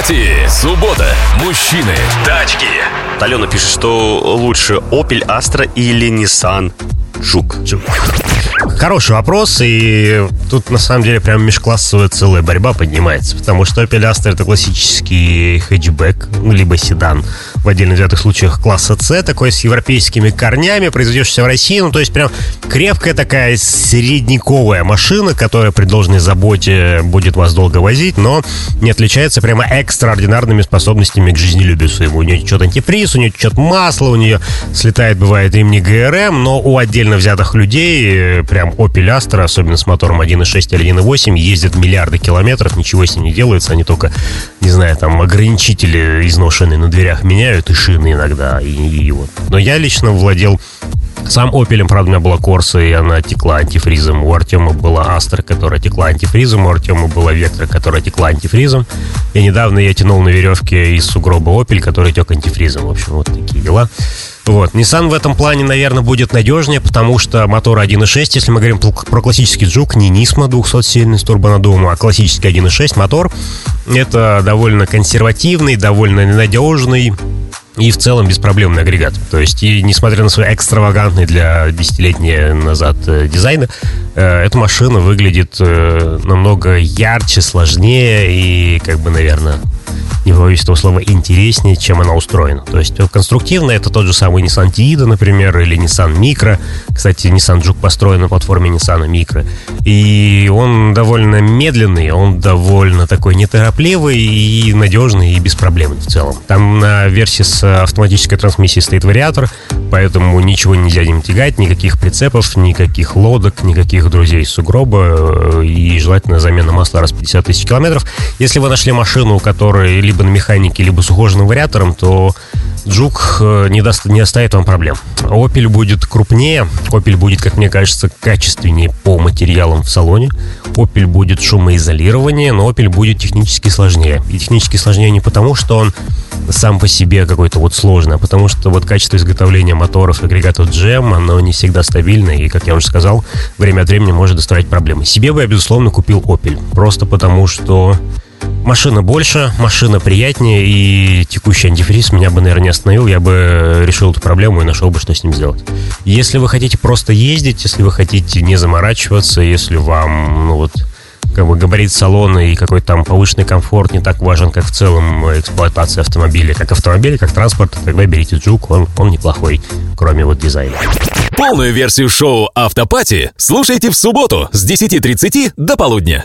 Автопати. Суббота. Мужчины. Тачки. Алена пишет, что лучше Opel Astra или Nissan Жук. Жук. Хороший вопрос, и тут на самом деле прям межклассовая целая борьба поднимается, потому что Opel Astra это классический хэтчбэк, ну, либо седан, в отдельно взятых случаях класса C, такой с европейскими корнями, произведешься в России, ну то есть прям крепкая такая средниковая машина, которая при должной заботе будет вас долго возить, но не отличается прямо экстраординарными способностями к жизнелюбию своему. У нее течет антифриз, у нее течет масло, у нее слетает, бывает, ремни ГРМ, но у отдельно взятых людей э, прям Opel Astra, особенно с мотором 1.6 или 1.8, ездят миллиарды километров, ничего с ним не делается, они только, не знаю, там ограничители изношенные на дверях меняют и шины иногда, и, и вот. Но я лично владел сам Opel, правда, у меня была Корса, и она текла антифризом. У Артема была Астра, которая текла антифризом. У Артема была Вектор, которая текла антифризом. И недавно я тянул на веревке из сугроба Opel, который тек антифризом. В общем, вот такие дела. Вот. Nissan в этом плане, наверное, будет надежнее, потому что мотор 1.6, если мы говорим про классический Juke, не Nismo 200-сильный с турбонаддувом, а классический 1.6 мотор, это довольно консервативный, довольно надежный, и в целом беспроблемный агрегат. То есть, и несмотря на свой экстравагантный для десятилетия назад э, дизайн, э, эта машина выглядит э, намного ярче, сложнее и, как бы, наверное, не побоюсь этого слова, интереснее, чем она устроена. То есть конструктивно это тот же самый Nissan Tiida, например, или Nissan Micro. Кстати, Nissan Juke построен на платформе Nissan Micro. И он довольно медленный, он довольно такой неторопливый и надежный, и беспроблемный в целом. Там на версии с автоматической трансмиссией стоит вариатор, поэтому ничего нельзя им тягать, никаких прицепов, никаких лодок, никаких друзей сугроба, и желательно замена масла раз в 50 тысяч километров. Если вы нашли машину, у которой либо на механике, либо с ухоженным вариатором, то Джук э, не, даст, не оставит вам проблем. Opel будет крупнее, Opel будет, как мне кажется, качественнее по материалам в салоне, Opel будет шумоизолирование, но Opel будет технически сложнее. И технически сложнее не потому, что он сам по себе какой-то вот сложный, а потому что вот качество изготовления моторов агрегатов GM, оно не всегда стабильное, и, как я уже сказал, время от времени может доставлять проблемы. Себе бы я, безусловно, купил Opel, просто потому что Машина больше, машина приятнее, и текущий антифриз меня бы, наверное, не остановил. Я бы решил эту проблему и нашел бы, что с ним сделать. Если вы хотите просто ездить, если вы хотите не заморачиваться, если вам, ну вот, как бы габарит салона и какой-то там повышенный комфорт не так важен, как в целом эксплуатация автомобиля, как автомобиля, как транспорт, тогда берите Джук, он, он неплохой, кроме вот дизайна. Полную версию шоу «Автопати» слушайте в субботу с 10.30 до полудня.